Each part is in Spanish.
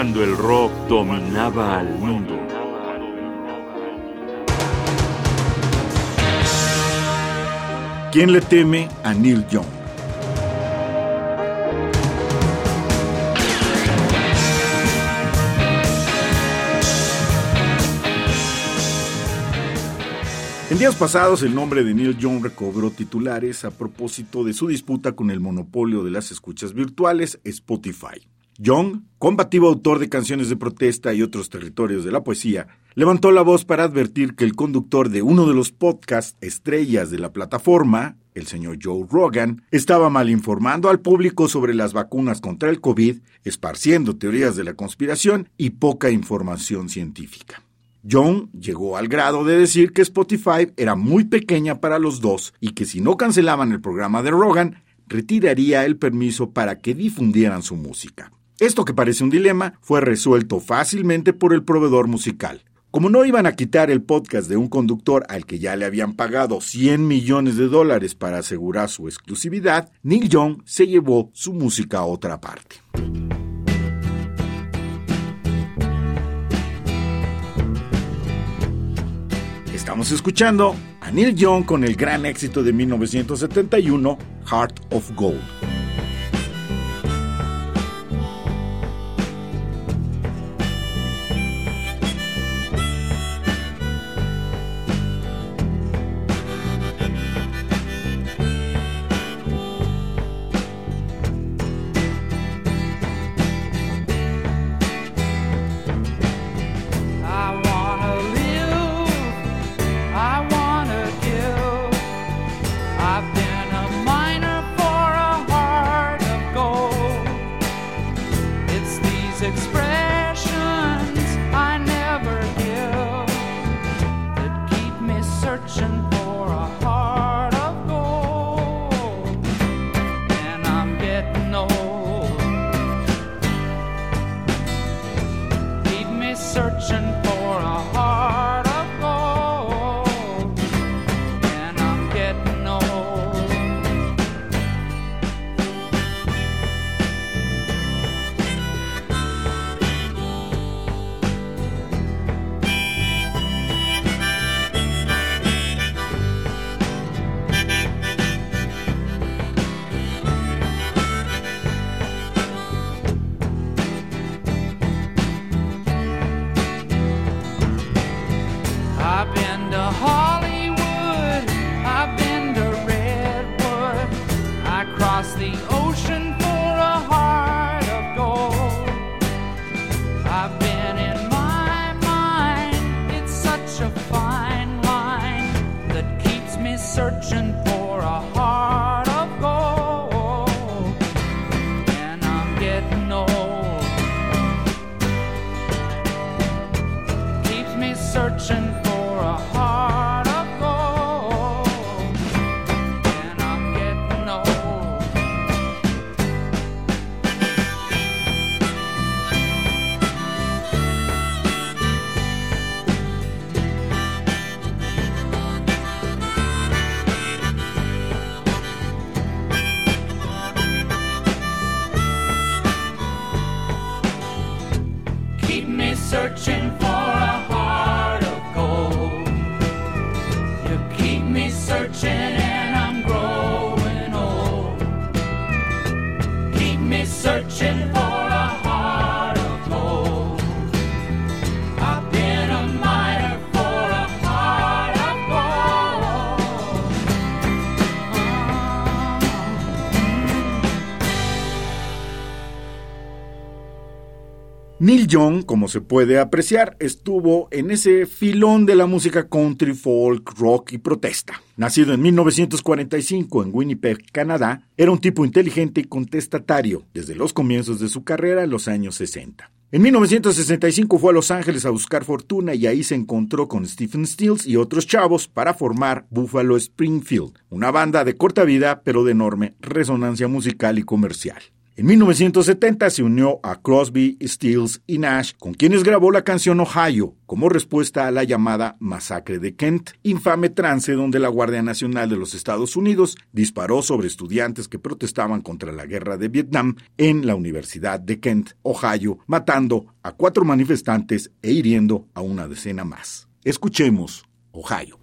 cuando el rock dominaba al mundo. ¿Quién le teme a Neil Young? En días pasados el nombre de Neil Young recobró titulares a propósito de su disputa con el monopolio de las escuchas virtuales Spotify. Young, combativo autor de canciones de protesta y otros territorios de la poesía, levantó la voz para advertir que el conductor de uno de los podcasts estrellas de la plataforma, el señor Joe Rogan, estaba mal informando al público sobre las vacunas contra el COVID, esparciendo teorías de la conspiración y poca información científica. John llegó al grado de decir que Spotify era muy pequeña para los dos y que si no cancelaban el programa de Rogan, retiraría el permiso para que difundieran su música. Esto que parece un dilema fue resuelto fácilmente por el proveedor musical. Como no iban a quitar el podcast de un conductor al que ya le habían pagado 100 millones de dólares para asegurar su exclusividad, Neil Young se llevó su música a otra parte. Estamos escuchando a Neil Young con el gran éxito de 1971, Heart of Gold. searching for a heart. Neil Young, como se puede apreciar, estuvo en ese filón de la música country, folk, rock y protesta. Nacido en 1945 en Winnipeg, Canadá, era un tipo inteligente y contestatario desde los comienzos de su carrera en los años 60. En 1965 fue a Los Ángeles a buscar fortuna y ahí se encontró con Stephen Stills y otros chavos para formar Buffalo Springfield, una banda de corta vida pero de enorme resonancia musical y comercial. En 1970 se unió a Crosby, Stills y Nash, con quienes grabó la canción Ohio, como respuesta a la llamada Masacre de Kent, infame trance donde la Guardia Nacional de los Estados Unidos disparó sobre estudiantes que protestaban contra la guerra de Vietnam en la Universidad de Kent, Ohio, matando a cuatro manifestantes e hiriendo a una decena más. Escuchemos Ohio.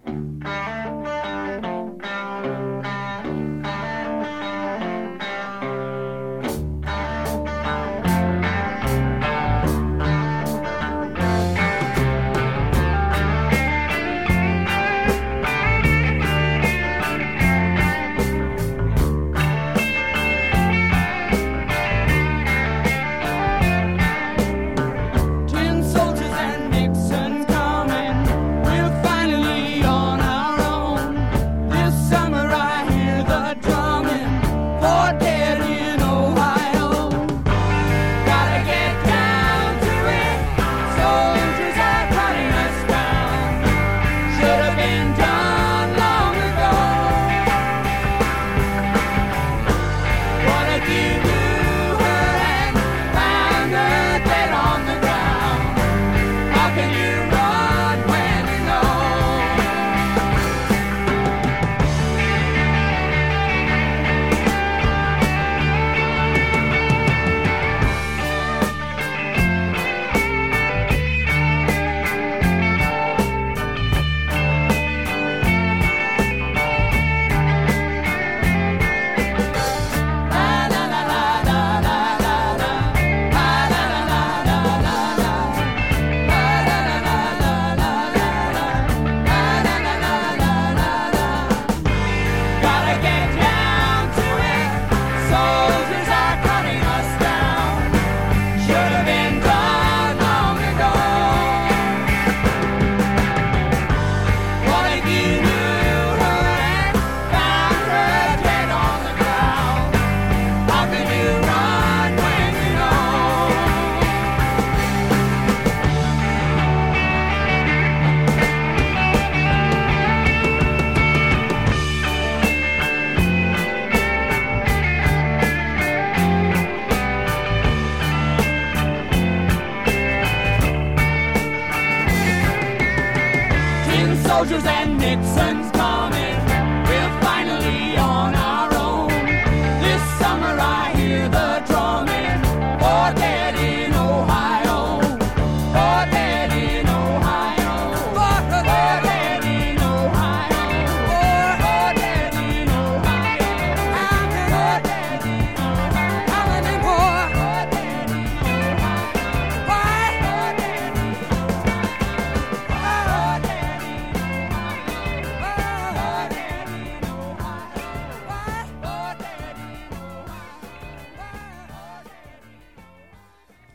Rogers and Nixon.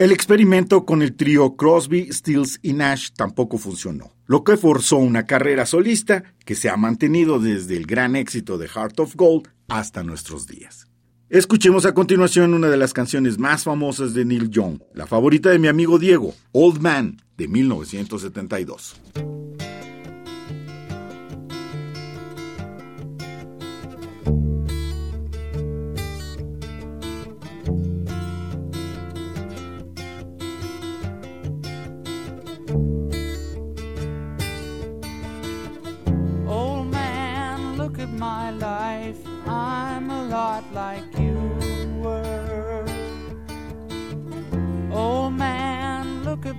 El experimento con el trío Crosby, Stills y Nash tampoco funcionó, lo que forzó una carrera solista que se ha mantenido desde el gran éxito de Heart of Gold hasta nuestros días. Escuchemos a continuación una de las canciones más famosas de Neil Young, la favorita de mi amigo Diego, Old Man, de 1972.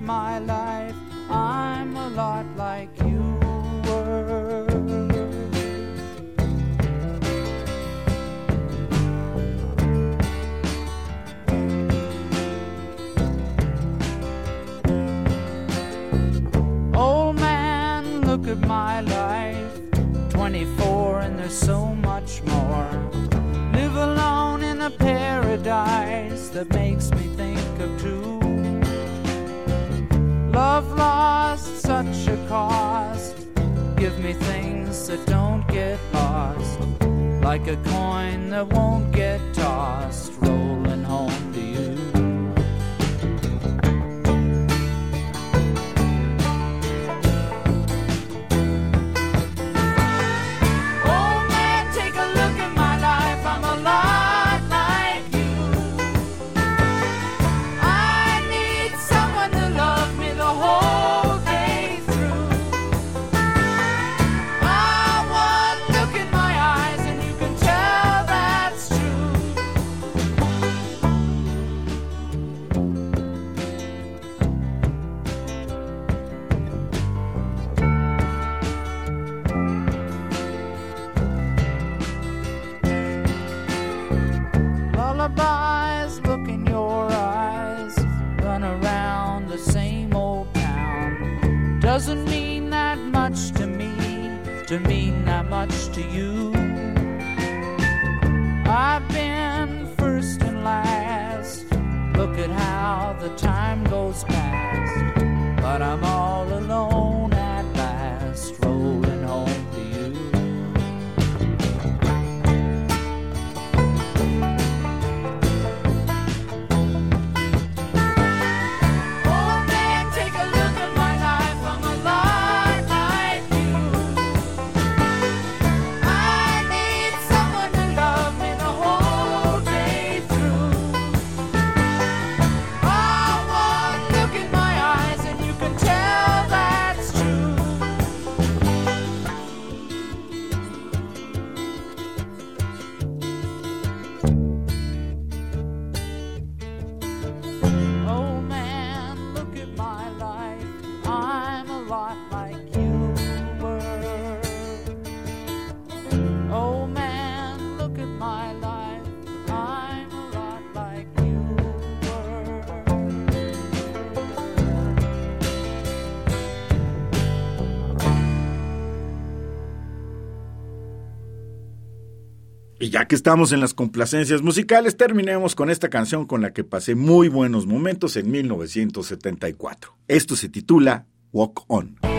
My life, I'm a lot like you were. Old man, look at my life. 24 and there's so much more. Live alone in a paradise that makes me Love lost, such a cost. Give me things that don't get lost, like a coin that won't get tossed, ya que estamos en las complacencias musicales, terminemos con esta canción con la que pasé muy buenos momentos en 1974. Esto se titula Walk On.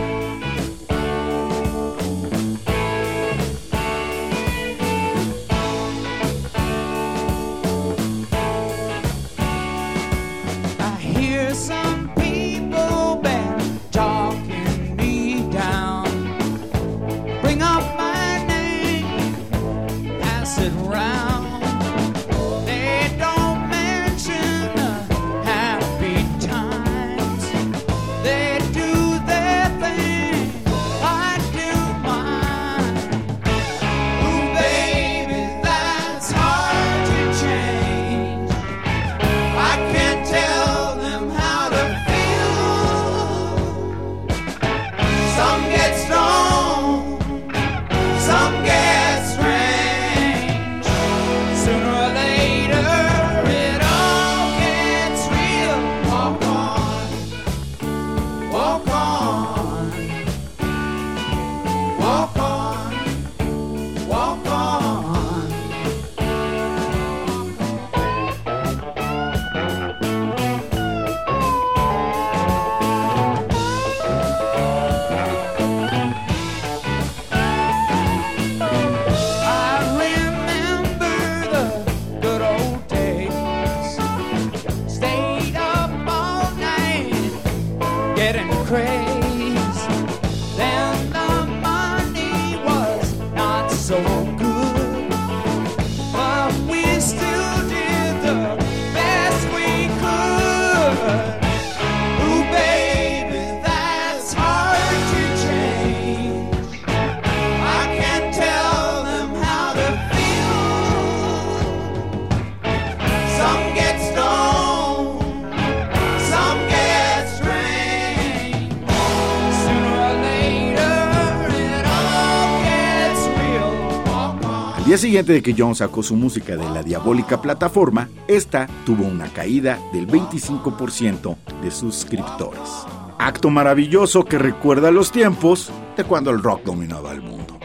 día siguiente de que John sacó su música de la diabólica plataforma, esta tuvo una caída del 25% de suscriptores. Acto maravilloso que recuerda los tiempos de cuando el rock dominaba el mundo.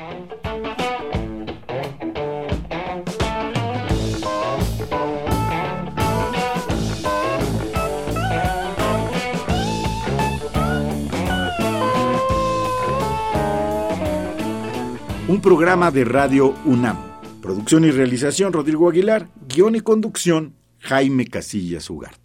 un programa de Radio UNAM Producción y realización Rodrigo Aguilar, guion y conducción Jaime Casillas Ugarte.